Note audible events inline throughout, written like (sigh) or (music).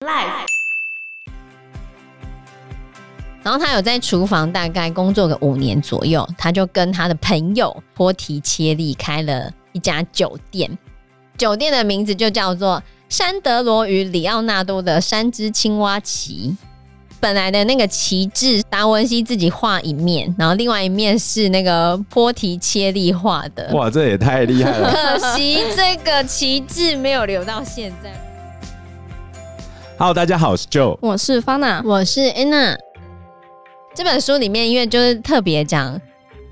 Life。然后他有在厨房大概工作个五年左右，他就跟他的朋友波提切利开了一家酒店，酒店的名字就叫做山德罗与里奥纳多的三只青蛙旗。本来的那个旗帜，达文西自己画一面，然后另外一面是那个波提切利画的。哇，这也太厉害了！可惜这个旗帜没有留到现在。Hello，大家好，我是 Joe，我是 Fana，我是 Anna。这本书里面，因为就是特别讲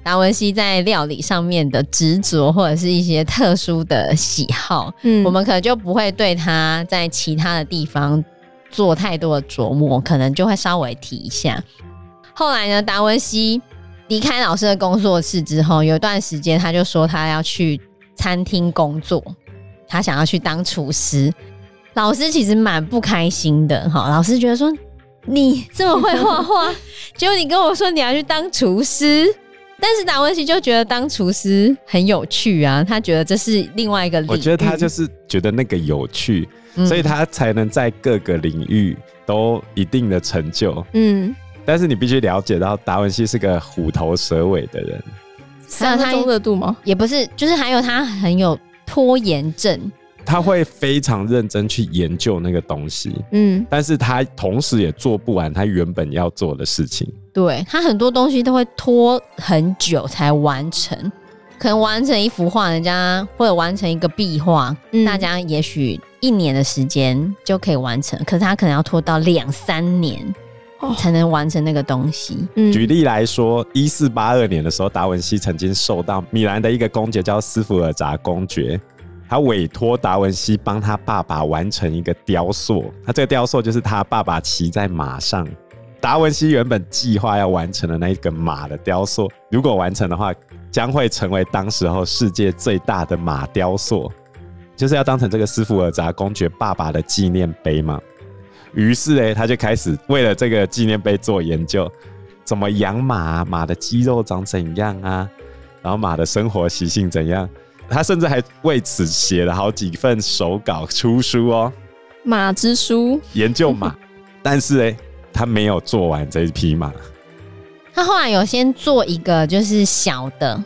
达文西在料理上面的执着，或者是一些特殊的喜好，嗯，我们可能就不会对他在其他的地方做太多的琢磨，可能就会稍微提一下。后来呢，达文西离开老师的工作室之后，有一段时间他就说他要去餐厅工作，他想要去当厨师。老师其实蛮不开心的，哈，老师觉得说。你这么会画画，(laughs) 结果你跟我说你要去当厨师，但是达文西就觉得当厨师很有趣啊，他觉得这是另外一个领域。我觉得他就是觉得那个有趣，嗯、所以他才能在各个领域都一定的成就。嗯，但是你必须了解到，达文西是个虎头蛇尾的人，还有他中热度吗？也不是，就是还有他很有拖延症。他会非常认真去研究那个东西，嗯，但是他同时也做不完他原本要做的事情。对，他很多东西都会拖很久才完成，可能完成一幅画，人家或者完成一个壁画，嗯、大家也许一年的时间就可以完成，可是他可能要拖到两三年才能完成那个东西。举例来说，一四八二年的时候，达文西曾经受到米兰的一个公爵叫斯福尔扎公爵。他委托达文西帮他爸爸完成一个雕塑，他这个雕塑就是他爸爸骑在马上。达文西原本计划要完成的那一个马的雕塑，如果完成的话，将会成为当时候世界最大的马雕塑，就是要当成这个斯福尔扎公爵爸爸的纪念碑嘛。于是呢，他就开始为了这个纪念碑做研究，怎么养马，马的肌肉长怎样啊，然后马的生活习性怎样。他甚至还为此写了好几份手稿出书哦，《马之书》研究马，(laughs) 但是呢，他没有做完这一匹马。他后来有先做一个，就是小的，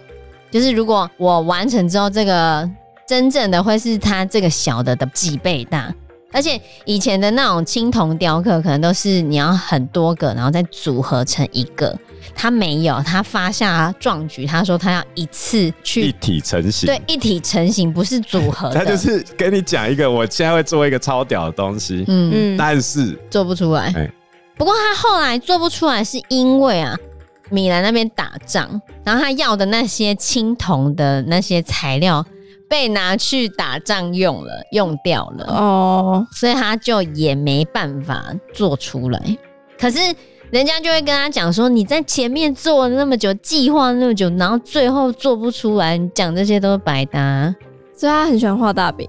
就是如果我完成之后，这个真正的会是他这个小的的几倍大。而且以前的那种青铜雕刻，可能都是你要很多个，然后再组合成一个。他没有，他发下壮举，他说他要一次去一体成型。对，一体成型不是组合。他就是跟你讲一个，我现在会做一个超屌的东西，嗯嗯，但是做不出来。不过他后来做不出来，是因为啊，米兰那边打仗，然后他要的那些青铜的那些材料。被拿去打仗用了，用掉了哦，所以他就也没办法做出来。可是人家就会跟他讲说：“你在前面做了那么久，计划那么久，然后最后做不出来，你讲这些都是白搭。”所以他很喜欢画大饼，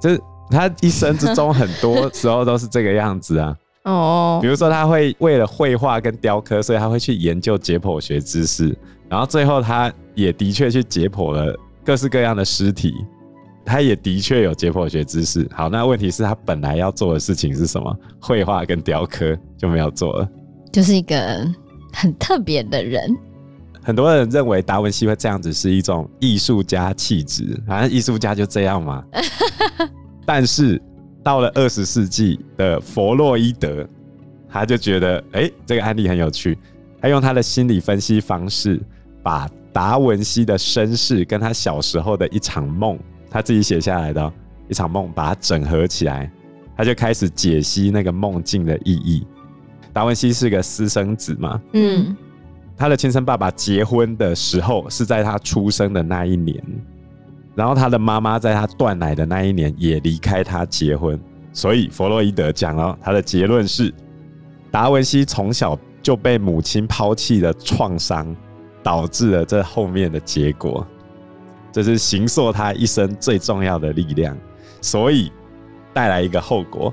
就是他一生之中很多 (laughs) 时候都是这个样子啊。哦，比如说他会为了绘画跟雕刻，所以他会去研究解剖学知识，然后最后他也的确去解剖了。各式各样的尸体，他也的确有解剖学知识。好，那问题是，他本来要做的事情是什么？绘画跟雕刻就没有做了，就是一个很特别的人。很多人认为达文西会这样子是一种艺术家气质，反正艺术家就这样嘛。(laughs) 但是到了二十世纪的弗洛伊德，他就觉得，哎、欸，这个案例很有趣。他用他的心理分析方式把。达文西的身世跟他小时候的一场梦，他自己写下来的一场梦，把它整合起来，他就开始解析那个梦境的意义。达文西是个私生子嘛，嗯，他的亲生爸爸结婚的时候是在他出生的那一年，然后他的妈妈在他断奶的那一年也离开他结婚，所以弗洛伊德讲了他的结论是，达文西从小就被母亲抛弃的创伤。导致了这后面的结果，这是形塑他一生最重要的力量，所以带来一个后果，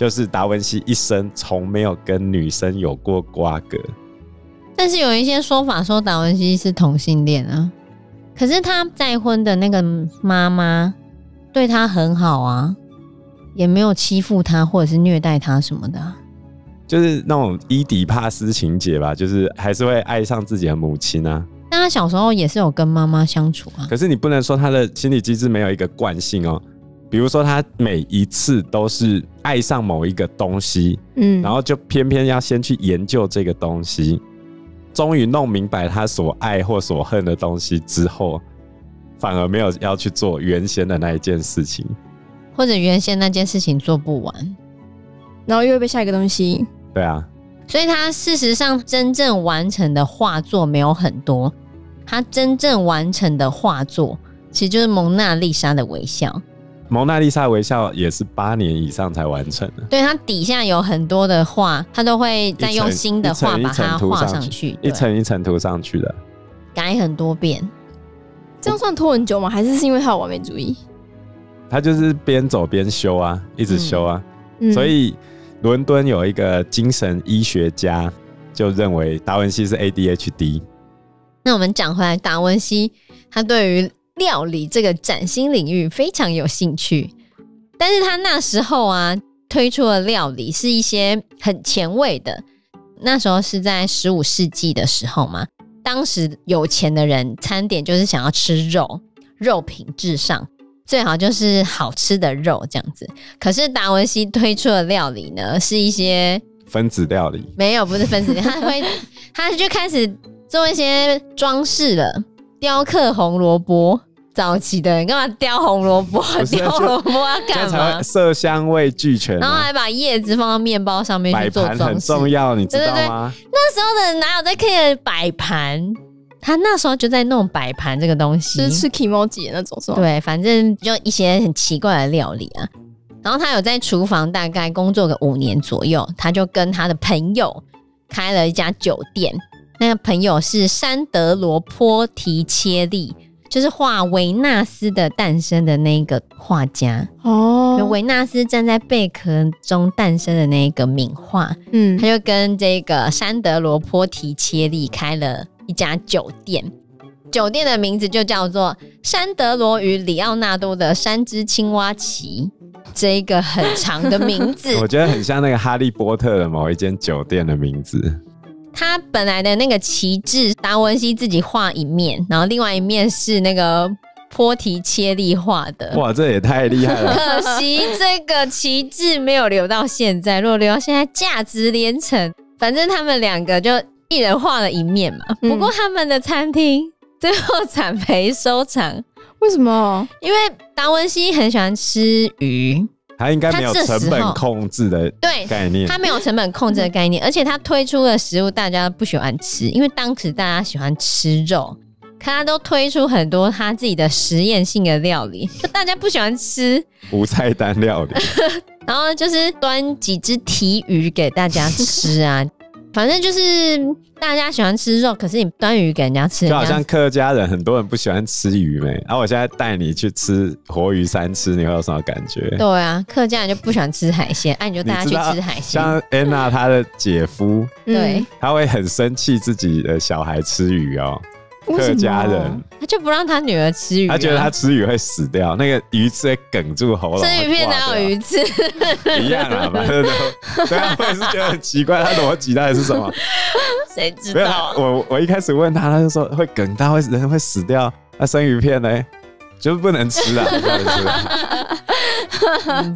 就是达文西一生从没有跟女生有过瓜葛。但是有一些说法说达文西是同性恋啊，可是他再婚的那个妈妈对他很好啊，也没有欺负他或者是虐待他什么的、啊，就是那种伊底帕斯情节吧，就是还是会爱上自己的母亲啊。但他小时候也是有跟妈妈相处啊。可是你不能说他的心理机制没有一个惯性哦，比如说他每一次都是爱上某一个东西，嗯，然后就偏偏要先去研究这个东西，终于弄明白他所爱或所恨的东西之后，反而没有要去做原先的那一件事情。或者原先那件事情做不完，然后又会被下一个东西。对啊，所以他事实上真正完成的画作没有很多。他真正完成的画作其实就是《蒙娜丽莎的微笑》。《蒙娜丽莎微笑》也是八年以上才完成的。对，它底下有很多的画，他都会再用新的画把它画上去，一层一层涂上去的，改很多遍。这样算拖很久吗？还是是因为他有完美主义？他就是边走边修啊，一直修啊。嗯、所以伦敦有一个精神医学家就认为达文西是 ADHD。那我们讲回来，达文西他对于料理这个崭新领域非常有兴趣，但是他那时候啊推出的料理是一些很前卫的。那时候是在十五世纪的时候嘛，当时有钱的人餐点就是想要吃肉，肉品至上。最好就是好吃的肉这样子，可是达文西推出的料理呢，是一些分子料理。没有，不是分子料理，(laughs) 他会，他就开始做一些装饰了，雕刻红萝卜。早期的人干嘛雕红萝卜？雕红萝卜要干嘛？色香味俱全，然后还把叶子放到面包上面去做装饰，很重要，你知道吗？对对对，那时候的人哪有在 care 摆盘？他那时候就在弄摆盘这个东西，是吃 kimochi 那种是吗？对，反正就一些很奇怪的料理啊。然后他有在厨房大概工作个五年左右，他就跟他的朋友开了一家酒店。那个朋友是山德罗波提切利，就是画维纳斯的诞生的那个画家哦。维纳斯站在贝壳中诞生的那个名画，嗯，他就跟这个山德罗波提切利开了。一家酒店，酒店的名字就叫做山德罗与里奥纳多的三只青蛙旗，这一个很长的名字，(laughs) 我觉得很像那个哈利波特的某一间酒店的名字。他本来的那个旗帜，达文西自己画一面，然后另外一面是那个坡提切利画的。哇，这也太厉害了！(laughs) 可惜这个旗帜没有留到现在，如果留到现在，价值连城。反正他们两个就。一人画了一面嘛，不过他们的餐厅最后惨 (laughs) 赔收场。为什么？因为达文西很喜欢吃鱼，他应该没有成本控制的概念。他没有成本控制的概念，而且他推出的食物大家不喜欢吃，因为当时大家喜欢吃肉，可他都推出很多他自己的实验性的料理，就大家不喜欢吃无菜单料理，(laughs) 然后就是端几只提鱼给大家吃啊。反正就是大家喜欢吃肉，可是你端鱼给人家吃，就好像客家人很多人不喜欢吃鱼没。然后我现在带你去吃活鱼三吃，你会有什么感觉？对啊，客家人就不喜欢吃海鲜，哎、啊，你就带他去吃海鲜。像安娜她的姐夫，对，他会很生气自己的小孩吃鱼哦。客家人，他就不让他女儿吃鱼，他觉得他吃鱼会死掉，那个鱼刺会梗住喉咙。生鱼片哪有鱼刺？一样啊，反正都对啊，我也是觉得很奇怪，他逻辑到底是什么？(laughs) 谁知道？我我一开始问他，他就说会梗到，会人会死掉。那生鱼片呢？就是不能吃啊，不能吃。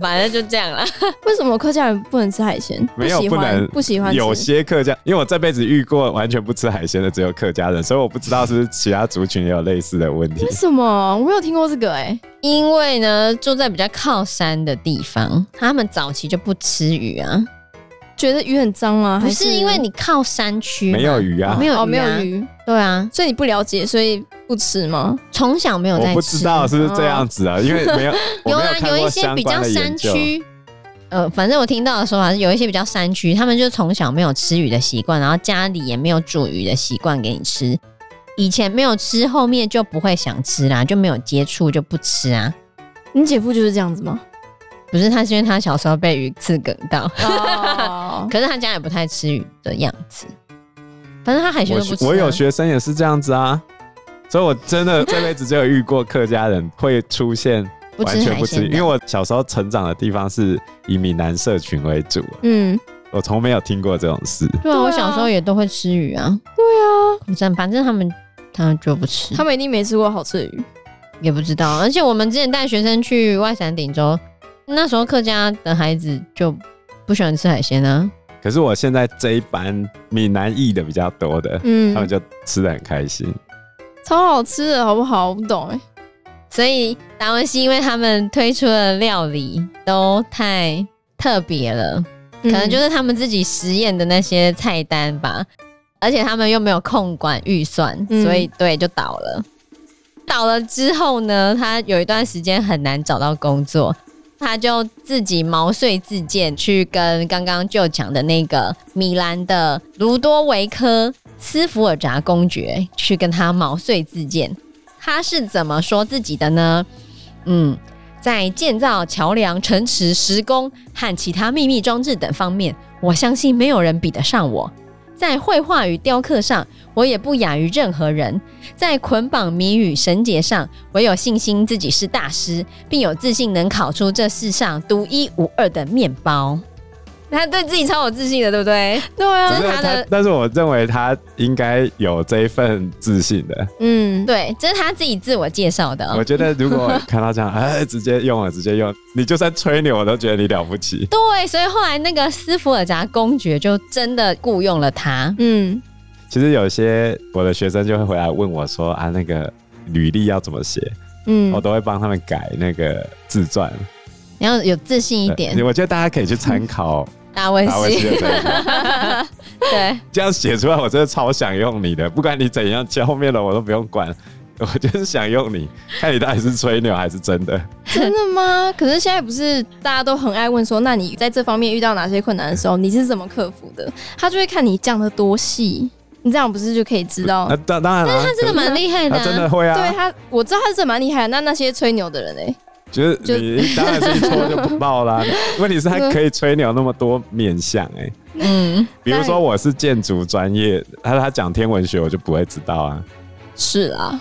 反正就这样了。为什么客家人不能吃海鲜？没有不能，不喜欢。有些客家，因为我这辈子遇过完全不吃海鲜的只有客家人，所以我不知道是不是其他族群也有类似的问题。为什么？我没有听过这个哎、欸。因为呢，住在比较靠山的地方，他们早期就不吃鱼啊。觉得鱼很脏吗？不是因为你靠山区没有鱼啊，没有哦，没有鱼，对啊，所以你不了解，所以不吃吗？从小没有在吃，我不知道是不是这样子啊？哦、因为没有，有啊，有一些比较山区，呃，反正我听到的说法是有一些比较山区，他们就从小没有吃鱼的习惯，然后家里也没有煮鱼的习惯给你吃，以前没有吃，后面就不会想吃啦，就没有接触就不吃啊。你姐夫就是这样子吗？不是，他是因为他小时候被鱼刺梗到，oh. (laughs) 可是他家也不太吃鱼的样子。反正他海鲜都不吃啊。我，我有学生也是这样子啊，所以我真的 (laughs) 这辈子就有遇过客家人会出现完全不吃海鲜，因为我小时候成长的地方是以闽南社群为主。嗯，我从没有听过这种事。对啊，我小时候也都会吃鱼啊。对啊，反反正他们他们就不吃，他们一定没吃过好吃的鱼，也不知道。而且我们之前带学生去外山顶洲，那时候客家的孩子就不喜欢吃海鲜啊。可是我现在这一班闽南裔的比较多的，嗯，他们就吃的很开心，超好吃的，好不好？我不懂哎。所以达文西因为他们推出的料理都太特别了，可能就是他们自己实验的那些菜单吧，而且他们又没有控管预算，所以对就倒了。倒了之后呢，他有一段时间很难找到工作，他就自己毛遂自荐去跟刚刚就讲的那个米兰的卢多维科斯福尔扎公爵去跟他毛遂自荐。他是怎么说自己的呢？嗯，在建造桥梁、城池、石工和其他秘密装置等方面，我相信没有人比得上我。在绘画与雕刻上，我也不亚于任何人。在捆绑谜语绳结上，我有信心自己是大师，并有自信能烤出这世上独一无二的面包。他对自己超有自信的，对不对？对啊，这是他的。但是我认为他应该有这一份自信的。嗯，对，这是他自己自我介绍的。我觉得如果看到这样，哎，直接用了，直接用，你就算吹牛，我都觉得你了不起。对，所以后来那个斯福尔扎公爵就真的雇佣了他。嗯，其实有些我的学生就会回来问我说啊，那个履历要怎么写？嗯，我都会帮他们改那个自传。你要有自信一点。我觉得大家可以去参考。达文西，(laughs) 对，这样写出来，我真的超想用你的。不管你怎样，教后面的我都不用管，(laughs) 我就是想用你，看你到底是吹牛还是真的。真的吗？可是现在不是大家都很爱问说，那你在这方面遇到哪些困难的时候，你是怎么克服的？他就会看你讲的多细，你这样不是就可以知道？那当当然了，但是他真的蛮厉害的，真的会啊。对他，我知道他是真的蛮厉害的。那那些吹牛的人呢？就是你当然是一戳就不爆啦。(laughs) 问题是他可以吹牛那么多面相哎、欸，嗯，比如说我是建筑专业，他他讲天文学我就不会知道啊。是啊，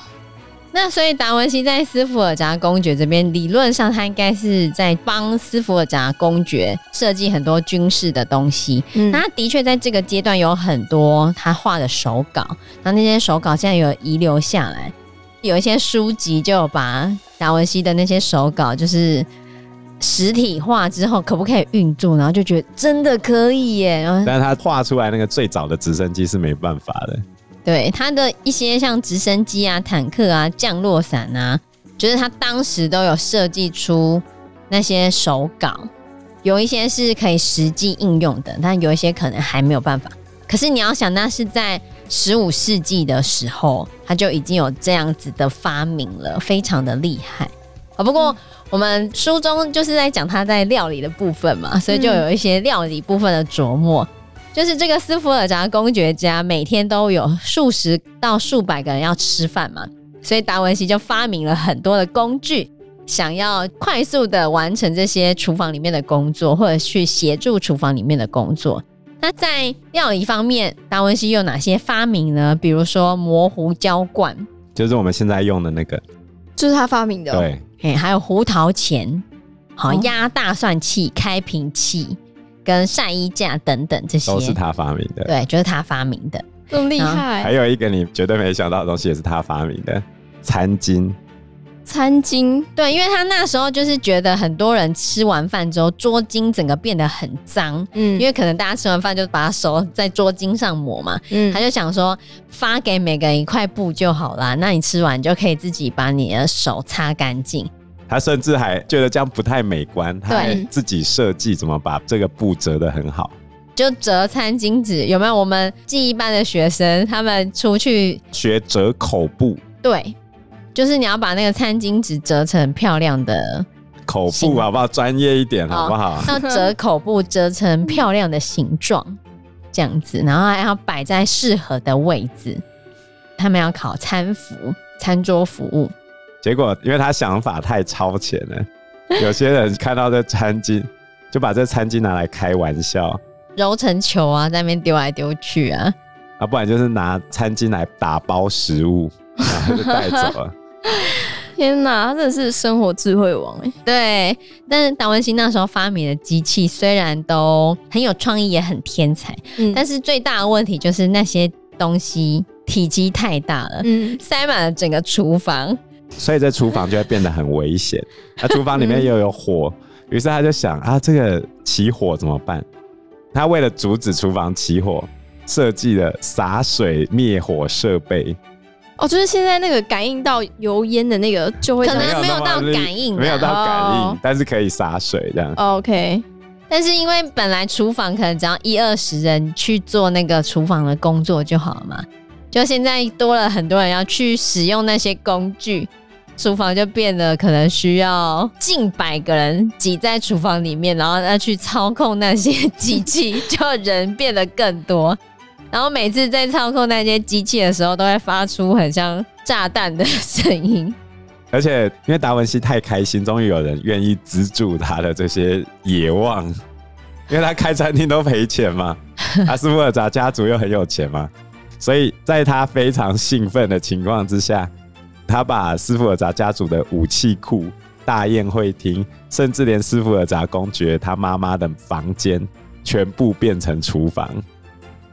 那所以达文西在斯福尔扎公爵这边，理论上他应该是在帮斯福尔扎公爵设计很多军事的东西。嗯，那他的确在这个阶段有很多他画的手稿，那那些手稿现在有遗留下来。有一些书籍就有把达文西的那些手稿，就是实体化之后，可不可以运作？然后就觉得真的可以耶。但是他画出来那个最早的直升机是没办法的。对，他的一些像直升机啊、坦克啊、降落伞啊，就是他当时都有设计出那些手稿，有一些是可以实际应用的，但有一些可能还没有办法。可是你要想，那是在。十五世纪的时候，他就已经有这样子的发明了，非常的厉害啊。不过我们书中就是在讲他在料理的部分嘛，所以就有一些料理部分的琢磨。就是这个斯福尔扎公爵家每天都有数十到数百个人要吃饭嘛，所以达文西就发明了很多的工具，想要快速的完成这些厨房里面的工作，或者去协助厨房里面的工作。那在料理方面，达文西有哪些发明呢？比如说磨胡椒罐，就是我们现在用的那个，就是他发明的。对，哎，还有胡桃钳，好压大蒜器、开瓶器跟晒衣架等等，这些都是他发明的。对，就是他发明的，这么厉害。还有一个你绝对没想到的东西，也是他发明的，餐巾。餐巾，对，因为他那时候就是觉得很多人吃完饭之后桌巾整个变得很脏，嗯，因为可能大家吃完饭就把手在桌巾上抹嘛，嗯，他就想说发给每个人一块布就好啦，那你吃完就可以自己把你的手擦干净。他甚至还觉得这样不太美观，他还自己设计怎么把这个布折得很好，就折餐巾纸，有没有？我们记忆班的学生他们出去学折口布，对。就是你要把那个餐巾纸折成漂亮的口布，好不好？专业一点，好不好？要折口布，折成漂亮的形状，这样子，然后还要摆在适合的位置。他们要考餐服、餐桌服务。结果，因为他想法太超前了，有些人看到这餐巾，就把这餐巾拿来开玩笑，揉成球啊，在那边丢来丢去啊，啊，不然就是拿餐巾来打包食物，然后就带走了。(laughs) 天哪，他真的是生活智慧王哎。对，但是达文西那时候发明的机器虽然都很有创意，也很天才，嗯，但是最大的问题就是那些东西体积太大了，嗯，塞满了整个厨房，所以这厨房就会变得很危险。那 (laughs) 厨房里面又有火，于、嗯、是他就想啊，这个起火怎么办？他为了阻止厨房起火，设计了洒水灭火设备。哦，就是现在那个感应到油烟的那个，就会可能没有到感应，没有到感应，但是可以洒水这样。OK，但是因为本来厨房可能只要一二十人去做那个厨房的工作就好了嘛，就现在多了很多人要去使用那些工具，厨房就变得可能需要近百个人挤在厨房里面，然后要去操控那些 (laughs) 机器，就人变得更多。然后每次在操控那些机器的时候，都会发出很像炸弹的声音。而且因为达文西太开心，终于有人愿意资助他的这些野望，因为他开餐厅都赔钱嘛，阿斯福尔扎家族又很有钱嘛，所以在他非常兴奋的情况之下，他把斯福尔扎家族的武器库、大宴会厅，甚至连斯福尔扎公爵他妈妈的房间，全部变成厨房。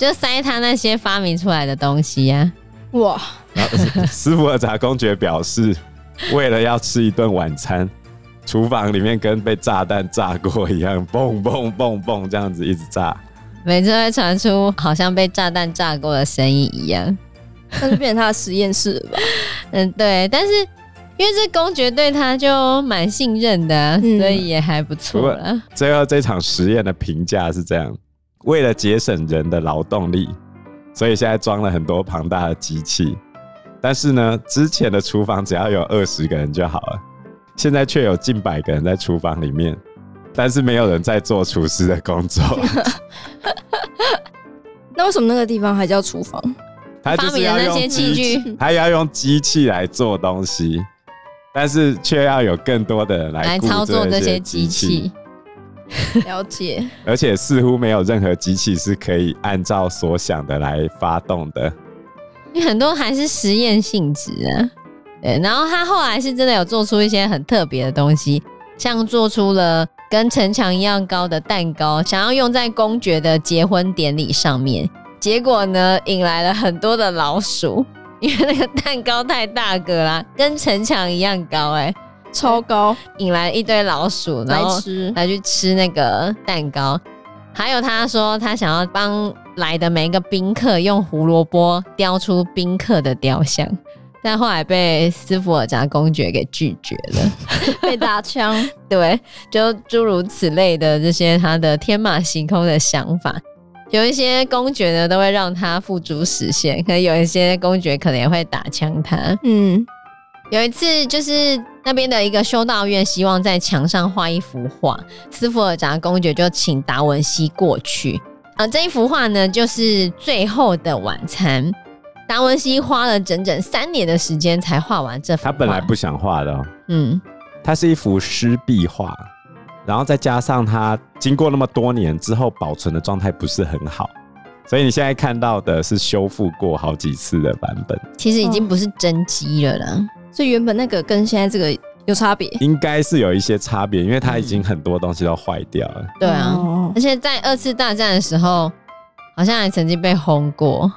就塞他那些发明出来的东西呀、啊！哇！斯福尔扎公爵表示，为了要吃一顿晚餐，厨房里面跟被炸弹炸过一样，嘣嘣嘣嘣这样子一直炸，每次会传出好像被炸弹炸过的声音一样，那就变成他的实验室了吧？(laughs) 嗯，对。但是因为这公爵对他就蛮信任的、啊嗯，所以也还不错了。最后这场实验的评价是这样。为了节省人的劳动力，所以现在装了很多庞大的机器。但是呢，之前的厨房只要有二十个人就好了，现在却有近百个人在厨房里面，但是没有人在做厨师的工作。(laughs) 那为什么那个地方还叫厨房？他就是要用机器，他要用机器来做东西，但是却要有更多的人来，来操作这些机器。(laughs) 了解，而且似乎没有任何机器是可以按照所想的来发动的，因为很多还是实验性质啊。对，然后他后来是真的有做出一些很特别的东西，像做出了跟城墙一样高的蛋糕，想要用在公爵的结婚典礼上面，结果呢，引来了很多的老鼠，因为那个蛋糕太大个啦，跟城墙一样高，欸，哎。超高，引来一堆老鼠，然后来去吃那个蛋糕。还有他说他想要帮来的每一个宾客用胡萝卜雕出宾客的雕像，但后来被斯福尔扎公爵给拒绝了，(laughs) 被打枪。(laughs) 对，就诸如此类的这些他的天马行空的想法，有一些公爵呢都会让他付诸实现，可有一些公爵可能也会打枪他。嗯。有一次，就是那边的一个修道院希望在墙上画一幅画，斯福尔扎公爵就请达文西过去。呃，这一幅画呢，就是《最后的晚餐》。达文西花了整整三年的时间才画完这幅画。他本来不想画的，嗯，它是一幅湿壁画，然后再加上它经过那么多年之后保存的状态不是很好，所以你现在看到的是修复过好几次的版本。其实已经不是真迹了啦。所以原本那个跟现在这个有差别，应该是有一些差别，因为它已经很多东西都坏掉了。对啊，而且在二次大战的时候，好像还曾经被轰过。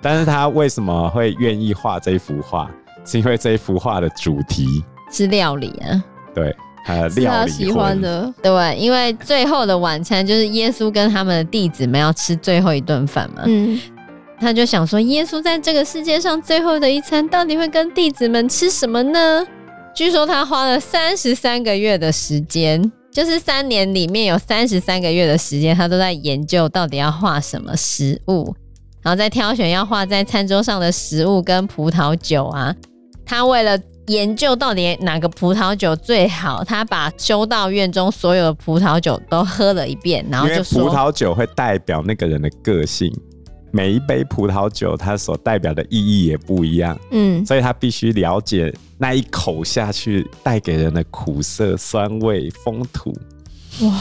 但是他为什么会愿意画这幅画？是因为这幅画的主题是料理啊。对，他的料理是他喜欢的。对，因为最后的晚餐就是耶稣跟他们的弟子们要吃最后一顿饭嘛。嗯。他就想说，耶稣在这个世界上最后的一餐，到底会跟弟子们吃什么呢？据说他花了三十三个月的时间，就是三年里面有三十三个月的时间，他都在研究到底要画什么食物，然后再挑选要画在餐桌上的食物跟葡萄酒啊。他为了研究到底哪个葡萄酒最好，他把修道院中所有的葡萄酒都喝了一遍，然后就说，葡萄酒会代表那个人的个性。每一杯葡萄酒，它所代表的意义也不一样，嗯，所以他必须了解那一口下去带给人的苦涩、酸味、风土，哇！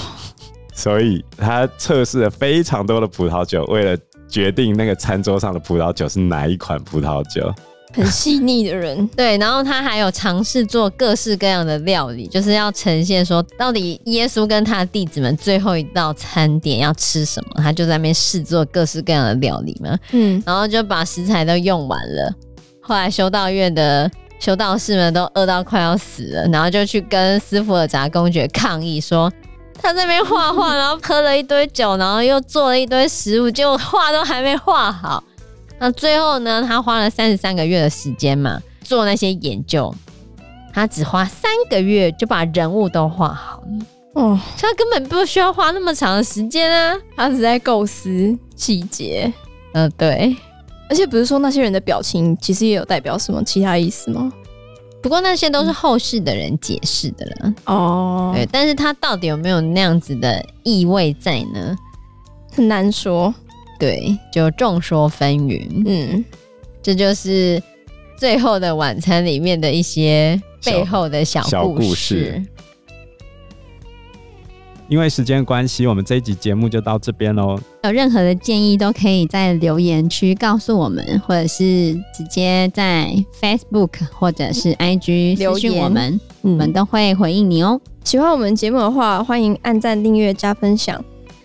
所以他测试了非常多的葡萄酒，为了决定那个餐桌上的葡萄酒是哪一款葡萄酒。很细腻的人。(laughs) 对，然后他还有尝试做各式各样的料理，就是要呈现说，到底耶稣跟他的弟子们最后一道餐点要吃什么，他就在那边试做各式各样的料理嘛。嗯，然后就把食材都用完了，后来修道院的修道士们都饿到快要死了，然后就去跟斯福尔扎公爵抗议说。他在那边画画，然后喝了一堆酒，然后又做了一堆食物，结果画都还没画好。那最后呢，他花了三十三个月的时间嘛，做那些研究。他只花三个月就把人物都画好了。哦，他根本不需要花那么长的时间啊，他只在构思细节。嗯、呃，对。而且不是说那些人的表情其实也有代表什么其他意思吗？不过那些都是后世的人解释的了哦，对，但是他到底有没有那样子的意味在呢？很难说，对，就众说纷纭。嗯，这就是《最后的晚餐》里面的一些背后的小故事。小故事因为时间关系，我们这一集节目就到这边喽。有任何的建议都可以在留言区告诉我们，或者是直接在 Facebook 或者是 IG 留言我们，我们都会回应你哦。喜欢我们节目的话，欢迎按赞、订阅、加分享。